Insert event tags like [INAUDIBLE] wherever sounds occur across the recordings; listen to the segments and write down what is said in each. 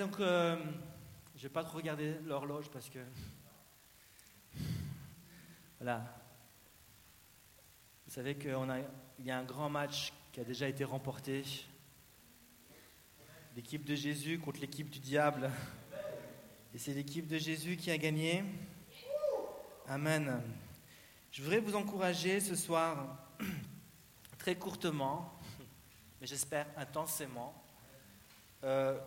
Donc, euh, je ne vais pas trop regarder l'horloge parce que. Voilà. Vous savez qu'il y a un grand match qui a déjà été remporté. L'équipe de Jésus contre l'équipe du diable. Et c'est l'équipe de Jésus qui a gagné. Amen. Je voudrais vous encourager ce soir, très courtement, mais j'espère intensément, euh,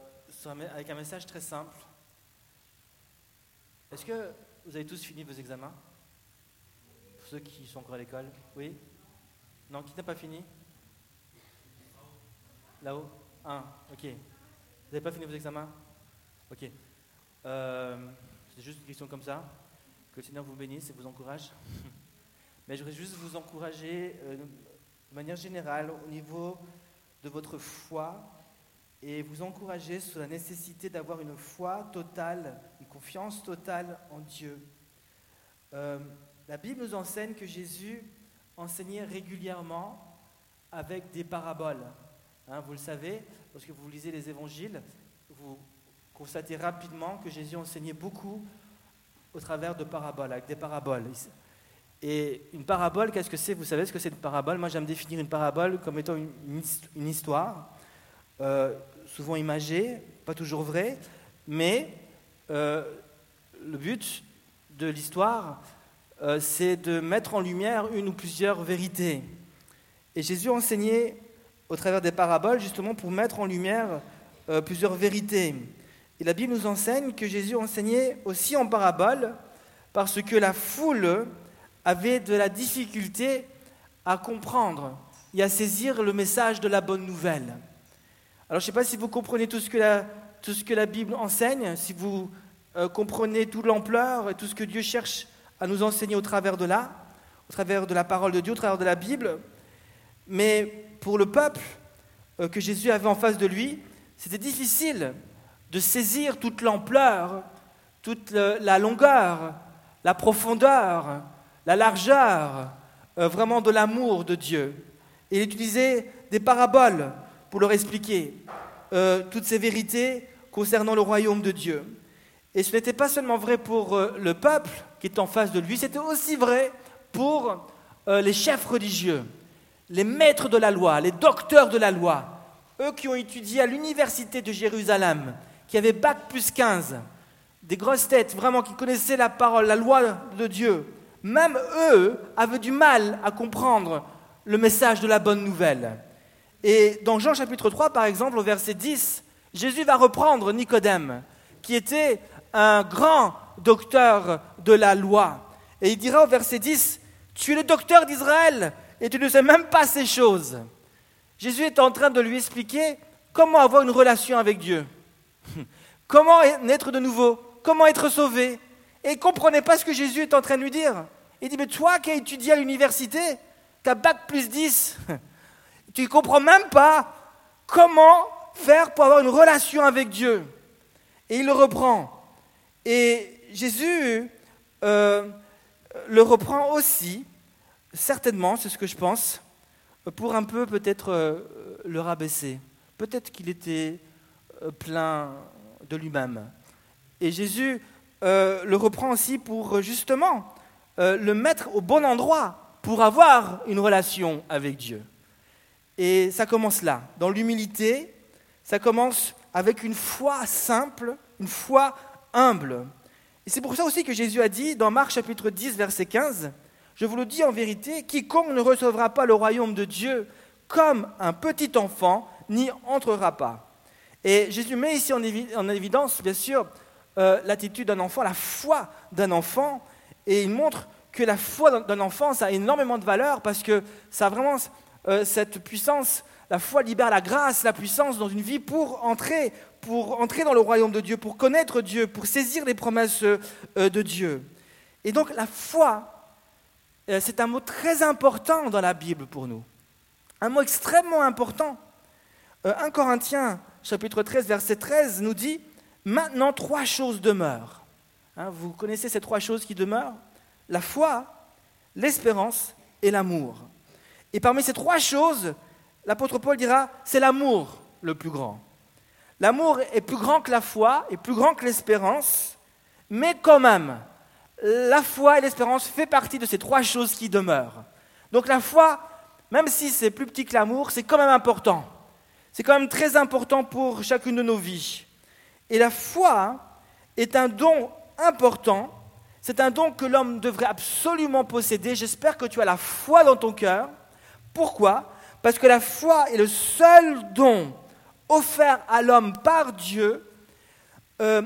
avec un message très simple. Est-ce que vous avez tous fini vos examens? Pour ceux qui sont encore à l'école Oui? Non, qui n'a pas fini? Là-haut Un, ok. Vous n'avez pas fini vos examens? Ok. Euh, c'est juste une question comme ça. Que le Seigneur vous bénisse et vous encourage. [LAUGHS] Mais je voudrais juste vous encourager euh, de manière générale au niveau de votre foi et vous encourager sur la nécessité d'avoir une foi totale, une confiance totale en Dieu. Euh, la Bible nous enseigne que Jésus enseignait régulièrement avec des paraboles. Hein, vous le savez, lorsque vous lisez les évangiles, vous constatez rapidement que Jésus enseignait beaucoup au travers de paraboles, avec des paraboles. Et une parabole, qu'est-ce que c'est? Vous savez ce que c'est une parabole? Moi, j'aime définir une parabole comme étant une, histoire. Euh, souvent imagé, pas toujours vrai, mais euh, le but de l'histoire, euh, c'est de mettre en lumière une ou plusieurs vérités. Et Jésus enseignait au travers des paraboles justement pour mettre en lumière euh, plusieurs vérités. Et la Bible nous enseigne que Jésus enseignait aussi en paraboles parce que la foule avait de la difficulté à comprendre et à saisir le message de la bonne nouvelle. Alors je ne sais pas si vous comprenez tout ce que la, Bible enseigne, si vous euh, comprenez toute l'ampleur et tout ce que Dieu cherche à nous enseigner au travers de là, au travers de la parole de Dieu, au travers de la Bible. Mais pour le peuple euh, que Jésus avait en face de lui, c'était difficile de saisir toute l'ampleur, toute la longueur, la profondeur, la largeur, euh, vraiment de l'amour de Dieu. Et il utilisait des paraboles pour leur expliquer euh, toutes ces vérités concernant le royaume de Dieu. Et ce n'était pas seulement vrai pour euh, le peuple qui est en face de lui, c'était aussi vrai pour euh, les chefs religieux, les maîtres de la loi, les docteurs de la loi, eux qui ont étudié à l'université de Jérusalem, qui avaient bac plus 15, des grosses têtes vraiment qui connaissaient la parole, la loi de Dieu. Même eux avaient du mal à comprendre le message de la bonne nouvelle. Et dans Jean chapitre 3, par exemple, au verset 10, Jésus va reprendre Nicodème, qui était un grand docteur de la loi. Et il dira au verset 10, Tu es le docteur d'Israël et tu ne sais même pas ces choses. Jésus est en train de lui expliquer comment avoir une relation avec Dieu, [LAUGHS] comment naître de nouveau, comment être sauvé. Et il ne comprenait pas ce que Jésus est en train de lui dire. Il dit, mais toi qui as étudié à l'université, tu as bac plus 10, tu ne comprends même pas comment faire pour avoir une relation avec Dieu. Et il le reprend. Et Jésus euh, le reprend aussi, certainement, c'est ce que je pense, pour un peu peut-être euh, le rabaisser. Peut-être qu'il était euh, plein de lui-même. Et Jésus le reprend aussi pour justement le mettre au bon endroit pour avoir une relation avec Dieu. Et ça commence là, dans l'humilité, ça commence avec une foi simple, une foi humble. Et c'est pour ça aussi que Jésus a dit dans Marc chapitre 10, verset 15, Je vous le dis en vérité, quiconque ne recevra pas le royaume de Dieu comme un petit enfant n'y entrera pas. Et Jésus met ici en, évidence, bien sûr, euh, l'attitude d'un enfant, la foi d'un enfant, et il montre que la foi d'un enfant, ça a énormément de valeur parce que ça vraiment euh, cette puissance. La foi libère la grâce, la puissance dans une vie pour entrer, pour entrer dans le royaume de Dieu, pour connaître Dieu, pour saisir les promesses euh, de Dieu. Et donc la foi, euh, c'est un mot très important dans la Bible pour nous. Un mot extrêmement important. 1 Corinthiens chapitre 13 verset 13 nous dit, maintenant trois choses demeurent. Hein, vous connaissez ces trois choses qui demeurent? La foi, l'espérance et l'amour. Et parmi ces trois choses, l'apôtre Paul dira, c'est l'amour le plus grand. L'amour est plus grand que la foi, est plus grand que l'espérance, mais quand même, la foi et l'espérance font partie de ces trois choses qui demeurent. Donc la foi, même si c'est plus petit que l'amour, c'est quand même important. C'est quand même très important pour chacune de nos vies. Et la foi est un don important. C'est un don que l'homme devrait absolument posséder. J'espère que tu as la foi dans ton cœur. Pourquoi? Parce que la foi est le seul don offert à l'homme par Dieu, euh,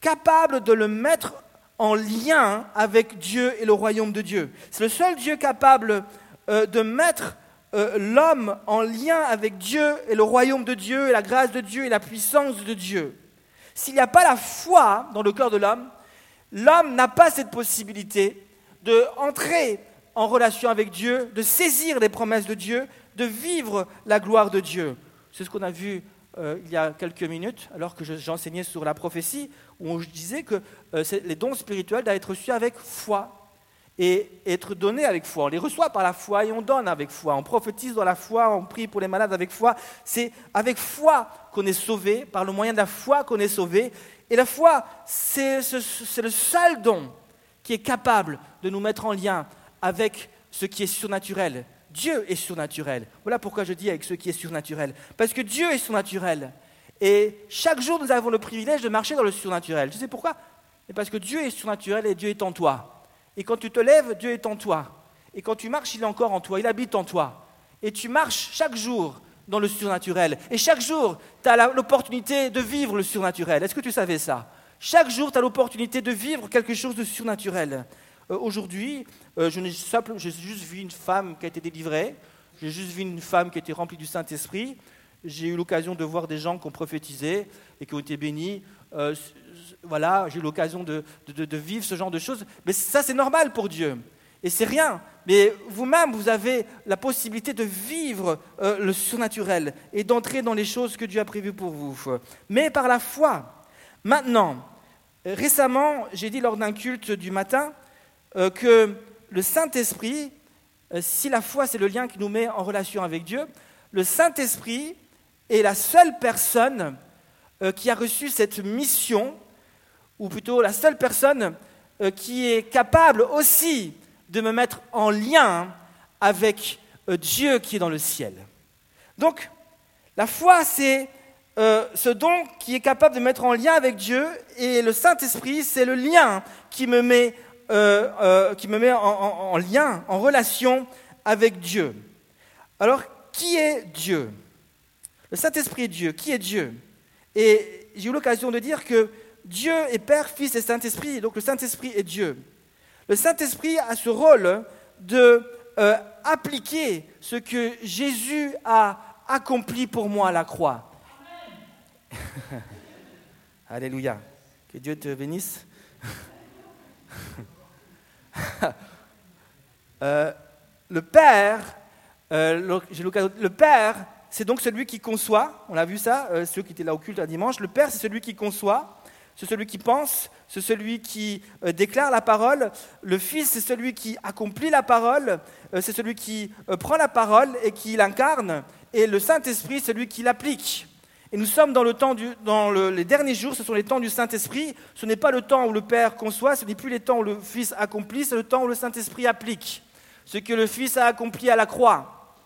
capable de le mettre en lien avec Dieu et le royaume de Dieu. C'est le seul Dieu capable euh, de mettre euh, l'homme en lien avec Dieu et le royaume de Dieu et la grâce de Dieu et la puissance de Dieu. S'il n'y a pas la foi dans le cœur de l'homme, l'homme n'a pas cette possibilité de en relation avec Dieu, de saisir les promesses de Dieu, de vivre la gloire de Dieu. C'est ce qu'on a vu euh, il y a quelques minutes, alors que j'enseignais sur la prophétie, où je disais que euh, les dons spirituels doivent être reçus avec foi et être donnés avec foi. On les reçoit par la foi et on donne avec foi. On prophétise dans la foi, on prie pour les malades avec foi. C'est avec foi qu'on est sauvé, par le moyen de la foi qu'on est sauvé. Et la foi, c'est le seul don qui est capable de nous mettre en lien avec ce qui est surnaturel. Dieu est surnaturel. Voilà pourquoi je dis avec ce qui est surnaturel. Parce que Dieu est surnaturel. Et chaque jour, nous avons le privilège de marcher dans le surnaturel. Tu sais pourquoi? Parce que Dieu est surnaturel et Dieu est en toi. Et quand tu te lèves, Dieu est en toi. Et quand tu marches, il est encore en toi. Il habite en toi. Et tu marches chaque jour dans le surnaturel. Et chaque jour, tu as l'opportunité de vivre le surnaturel. Est-ce que tu savais ça? Chaque jour, tu as l'opportunité de vivre quelque chose de surnaturel. Euh, aujourd'hui, euh, j'ai juste vu une femme qui a été délivrée. J'ai juste vu une femme qui a été remplie du Saint-Esprit. J'ai eu l'occasion de voir des gens qui ont prophétisé et qui ont été bénis. Euh, voilà, j'ai eu l'occasion de, vivre ce genre de choses. Mais ça, c'est normal pour Dieu. Et c'est rien. Mais vous-même, vous avez la possibilité de vivre euh, le surnaturel et d'entrer dans les choses que Dieu a prévues pour vous. Mais par la foi. Maintenant, récemment, j'ai dit lors d'un culte du matin euh, que le Saint-Esprit, si la foi, c'est le lien qui nous met en relation avec Dieu, le Saint-Esprit est la seule personne euh, qui a reçu cette mission, ou plutôt la seule personne euh, qui est capable aussi de me mettre en lien avec euh, Dieu qui est dans le ciel. Donc, la foi, c'est ce don qui est capable de mettre en lien avec Dieu, et le Saint-Esprit, c'est le lien qui me met, qui me met en, en lien, en relation avec Dieu. Alors, qui est Dieu? Le Saint-Esprit est Dieu. Qui est Dieu? Et j'ai eu l'occasion de dire que Dieu est Père, Fils et Saint-Esprit, donc le Saint-Esprit est Dieu. Le Saint-Esprit a ce rôle de euh, appliquer ce que Jésus a accompli pour moi à la croix. [LAUGHS] Alléluia. Que Dieu te bénisse. [LAUGHS] [LAUGHS] Euh, le Père euh, le Père, c'est donc celui qui conçoit, on a vu ça, euh, ceux qui étaient là au culte un dimanche, le Père, c'est celui qui conçoit, c'est celui qui pense, c'est celui qui déclare la parole, le Fils, c'est celui qui accomplit la parole, c'est celui qui prend la parole et qui l'incarne, et le Saint-Esprit, c'est celui qui l'applique. Et nous sommes dans, le temps dans les derniers jours, ce sont les temps du Saint-Esprit. Ce n'est pas le temps où le Père conçoit, ce n'est plus les temps où le Fils accomplit, c'est le temps où le Saint-Esprit applique ce que le Fils a accompli à la croix.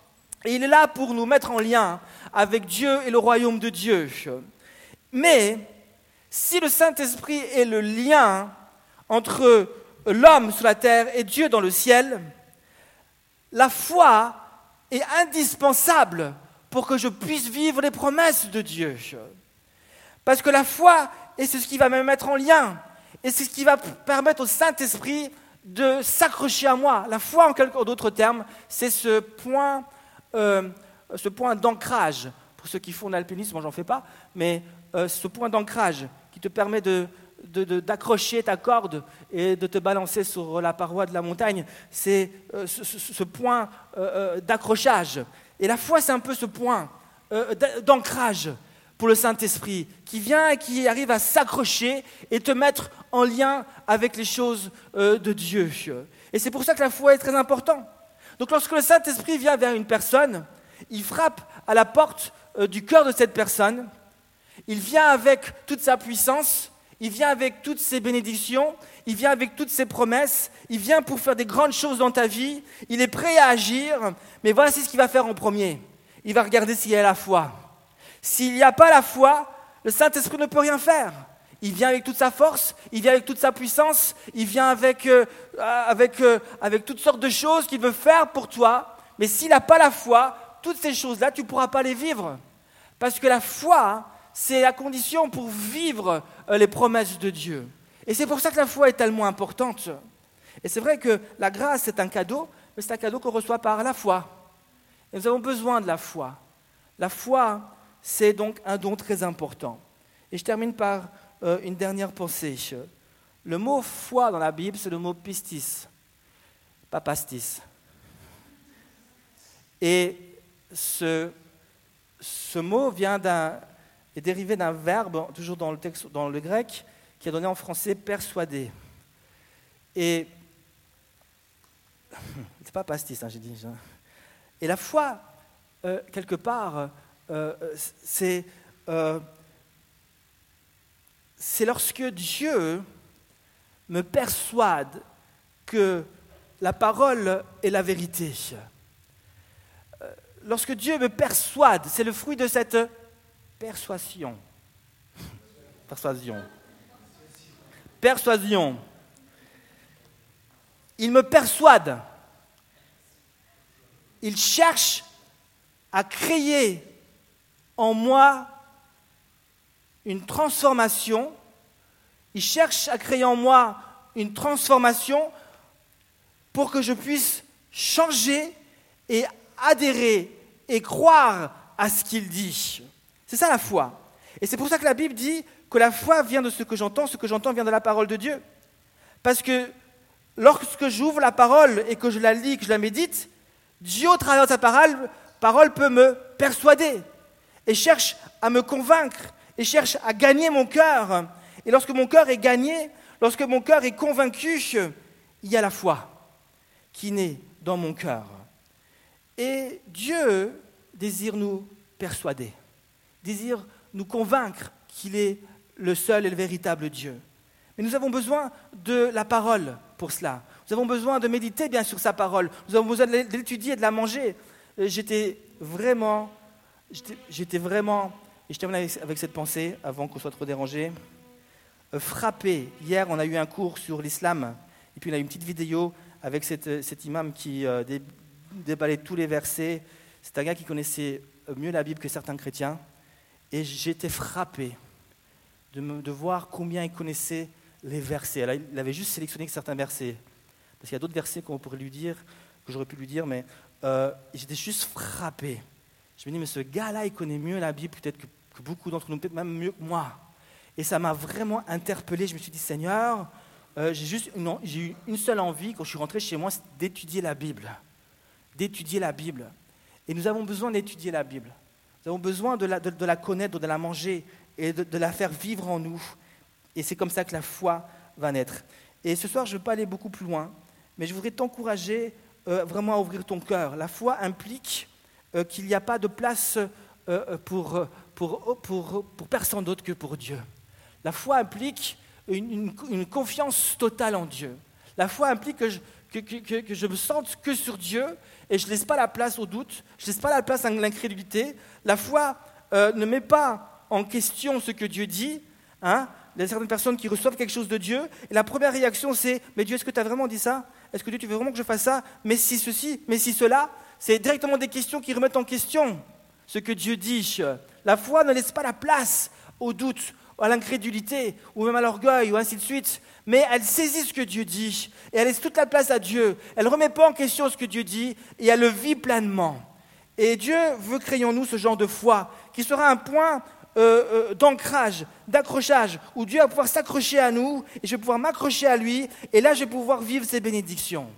Et il est là pour nous mettre en lien avec Dieu et le royaume de Dieu. Mais si le Saint-Esprit est le lien entre l'homme sur la terre et Dieu dans le ciel, la foi est indispensable pour que je puisse vivre les promesses de Dieu. Parce que la foi est ce qui va me mettre en lien, et c'est ce qui va permettre au Saint-Esprit de s'accrocher à moi. La foi, en d'autres termes, c'est ce point euh, ce point d'ancrage. Pour ceux qui font l'alpinisme, moi j'en fais pas, mais euh, ce point d'ancrage qui te permet d'accrocher ta corde et de te balancer sur la paroi de la montagne, c'est euh, ce, point d'accrochage. Et la foi, c'est un peu ce point d'ancrage pour le Saint-Esprit, qui vient et qui arrive à s'accrocher et te mettre en lien avec les choses de Dieu. Et c'est pour ça que la foi est très importante. Donc lorsque le Saint-Esprit vient vers une personne, il frappe à la porte euh, du cœur de cette personne Il vient avec toute sa puissance, il vient avec toutes ses bénédictions, il vient avec toutes ses promesses, il vient pour faire des grandes choses dans ta vie, il est prêt à agir, mais voici ce qu'il va faire en premier. Il va regarder s'il y a la foi. S'il n'y a pas la foi, le Saint-Esprit ne peut rien faire. Il vient avec toute sa force, il vient avec toute sa puissance, il vient avec, euh, avec, euh, avec toutes sortes de choses qu'il veut faire pour toi. Mais s'il n'a pas la foi, toutes ces choses-là, tu ne pourras pas les vivre. Parce que la foi, c'est la condition pour vivre euh, les promesses de Dieu. Et c'est pour ça que la foi est tellement importante. Et c'est vrai que la grâce, c'est un cadeau, mais c'est un cadeau qu'on reçoit par la foi. Et nous avons besoin de la foi. La foi, c'est donc un don très important. Et je termine par euh, une dernière pensée. Le mot foi dans la Bible, c'est le mot pistis, pas pastis. Et ce, ce mot vient d'un, est dérivé d'un verbe, toujours dans le, texte, dans le grec, qui est donné en français persuader. Et [LAUGHS] c'est pas pastis, hein, j'ai dit. Et la foi, euh, quelque part, euh, c'est c'est lorsque Dieu me persuade que la parole est la vérité. Euh, lorsque Dieu me persuade, c'est le fruit de cette persuasion. [LAUGHS] Persuasion. Persuasion. Il me persuade. Il cherche à créer en moi une transformation, il cherche à créer en moi une transformation pour que je puisse changer et adhérer et croire à ce qu'il dit. C'est ça la foi. Et c'est pour ça que la Bible dit que la foi vient de ce que j'entends, ce que j'entends vient de la parole de Dieu. Parce que lorsque j'ouvre la parole et que je la lis, que je la médite, Dieu, au travers de sa parole, parole peut me persuader et cherche à me convaincre et cherche à gagner mon cœur. Et lorsque mon cœur est gagné, lorsque mon cœur est convaincu, il y a la foi qui naît dans mon cœur. Et Dieu désire nous persuader, désire nous convaincre qu'il est le seul et le véritable Dieu. Mais nous avons besoin de la parole pour cela. Nous avons besoin de méditer bien sur sa parole. Nous avons besoin de l'étudier et de la manger. J'étais vraiment, j'étais vraiment et je termine avec, cette pensée, avant qu'on soit trop dérangé. Euh, frappé. Hier, on a eu un cours sur l'islam, et puis on a eu une petite vidéo avec euh, cet imam qui euh, déballait tous les versets. C'est un gars qui connaissait mieux la Bible que certains chrétiens. Et j'étais frappé de, voir combien il connaissait les versets. Alors, il avait juste sélectionné certains versets. Parce qu'il y a d'autres versets qu'on pourrait lui dire, que j'aurais pu lui dire, mais j'étais juste frappé. Je me dis, mais ce gars-là, il connaît mieux la Bible peut-être que beaucoup d'entre nous, peut-être même mieux que moi. Et ça m'a vraiment interpellé. Je me suis dit, Seigneur, euh, j'ai juste une, j'ai eu une seule envie quand je suis rentré chez moi, c'est d'étudier la Bible. D'étudier la Bible. Et nous avons besoin d'étudier la Bible. Nous avons besoin de, la connaître, de la manger et de, la faire vivre en nous. Et c'est comme ça que la foi va naître. Et ce soir, je ne veux pas aller beaucoup plus loin, mais je voudrais t'encourager euh, vraiment à ouvrir ton cœur. La foi implique euh, qu'il n'y a pas de place pour pour, pour, pour personne d'autre que pour Dieu. La foi implique une, une, confiance totale en Dieu. La foi implique que je, que, que, que je me sente que sur Dieu et je ne laisse pas la place au doute, je ne laisse pas la place à l'incrédulité. La foi euh, ne met pas en question ce que Dieu dit. Hein. Il y a certaines personnes qui reçoivent quelque chose de Dieu et la première réaction c'est Mais Dieu, est-ce que tu as vraiment dit ça? Est-ce que Dieu, tu veux vraiment que je fasse ça? Mais si ceci, mais si cela C'est directement des questions qui remettent en question ce que Dieu dit. La foi ne laisse pas la place au doute, à l'incrédulité, ou même à l'orgueil, ou ainsi de suite. Mais elle saisit ce que Dieu dit, et elle laisse toute la place à Dieu. Elle ne remet pas en question ce que Dieu dit, et elle le vit pleinement. Et Dieu veut créer en nous ce genre de foi, qui sera un point euh, euh, d'ancrage, d'accrochage, où Dieu va pouvoir s'accrocher à nous, et je vais pouvoir m'accrocher à lui, et là je vais pouvoir vivre ses bénédictions.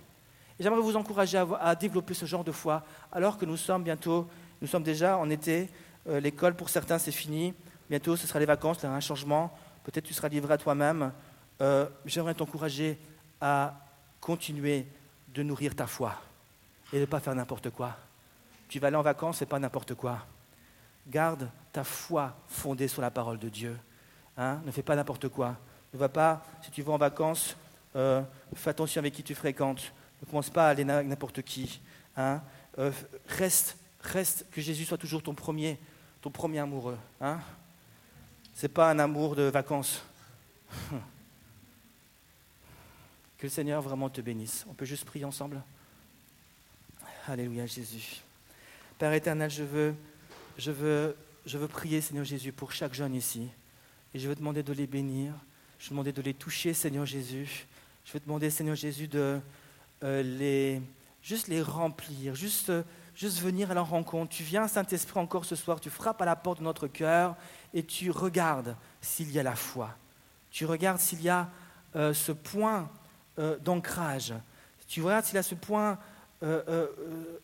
J'aimerais vous encourager à, développer ce genre de foi, alors que nous sommes bientôt, nous sommes déjà en été, euh, l'école pour certains c'est fini, bientôt ce sera les vacances, il y aura un changement, peut-être tu seras livré à toi-même. J'aimerais t'encourager à continuer de nourrir ta foi et de ne pas faire n'importe quoi. Tu vas aller en vacances, c'est pas n'importe quoi. garde ta foi fondée sur la parole de Dieu. Hein. ne fais pas n'importe quoi. Ne va pas, si tu vas en vacances, euh, fais attention avec qui tu fréquentes. Ne commence pas à aller avec n'importe qui. Hein. Euh, reste, reste, que Jésus soit toujours ton premier, ton premier amoureux. Hein. Ce n'est pas un amour de vacances. [LAUGHS] Que le Seigneur vraiment te bénisse. On peut juste prier ensemble Alléluia Jésus. Père éternel, je veux, je veux, je veux prier, Seigneur Jésus, pour chaque jeune ici. Et je veux demander de les bénir. Je veux demander de les toucher, Seigneur Jésus. Je veux demander, Seigneur Jésus, de euh, les, juste les remplir, juste, juste venir à leur rencontre. Tu viens, Saint-Esprit, encore ce soir, tu frappes à la porte de notre cœur et tu regardes s'il y a la foi. Tu regardes s'il y a euh, ce point euh, d'ancrage. Tu regardes s'il y a ce point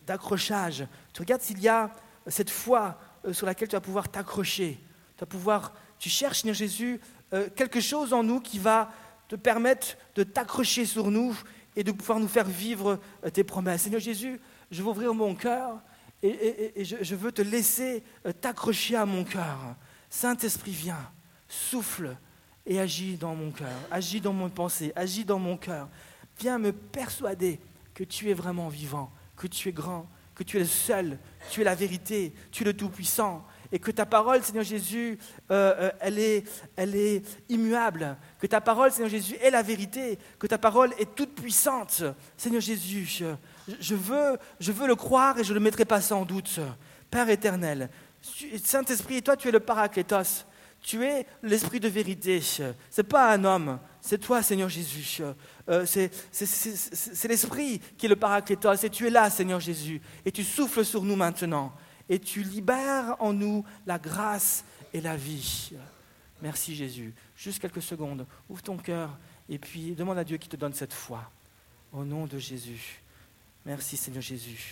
d'accrochage. Tu regardes s'il y a cette foi sur laquelle tu vas pouvoir t'accrocher. Tu vas pouvoir, tu cherches, Seigneur Jésus, quelque chose en nous qui va te permettre de t'accrocher sur nous et de pouvoir nous faire vivre euh, tes promesses. Seigneur Jésus, je veux ouvrir mon cœur et, je, veux te laisser euh, t'accrocher à mon cœur. Saint-Esprit, viens, souffle et agis dans mon cœur, agis dans mon pensée, agis dans mon cœur. Viens me persuader que tu es vraiment vivant, que tu es grand, que tu es le seul, tu es la vérité, tu es le Tout-Puissant, et que ta parole, Seigneur Jésus, euh, euh, elle, est, immuable, que ta parole, Seigneur Jésus, est la vérité, que ta parole est toute puissante. Seigneur Jésus, je, veux, je veux le croire et je ne le mettrai pas sans doute. Père éternel, Saint-Esprit, toi tu es le paraclétos. Tu es l'esprit de vérité. Ce n'est pas un homme, c'est toi, Seigneur Jésus. Euh, c'est l'esprit qui est le paraclétos. Et tu es là, Seigneur Jésus. Et tu souffles sur nous maintenant et tu libères en nous la grâce et la vie. Merci Jésus. Juste quelques secondes. Ouvre ton cœur et puis demande à Dieu qui te donne cette foi. Au nom de Jésus. Merci Seigneur Jésus.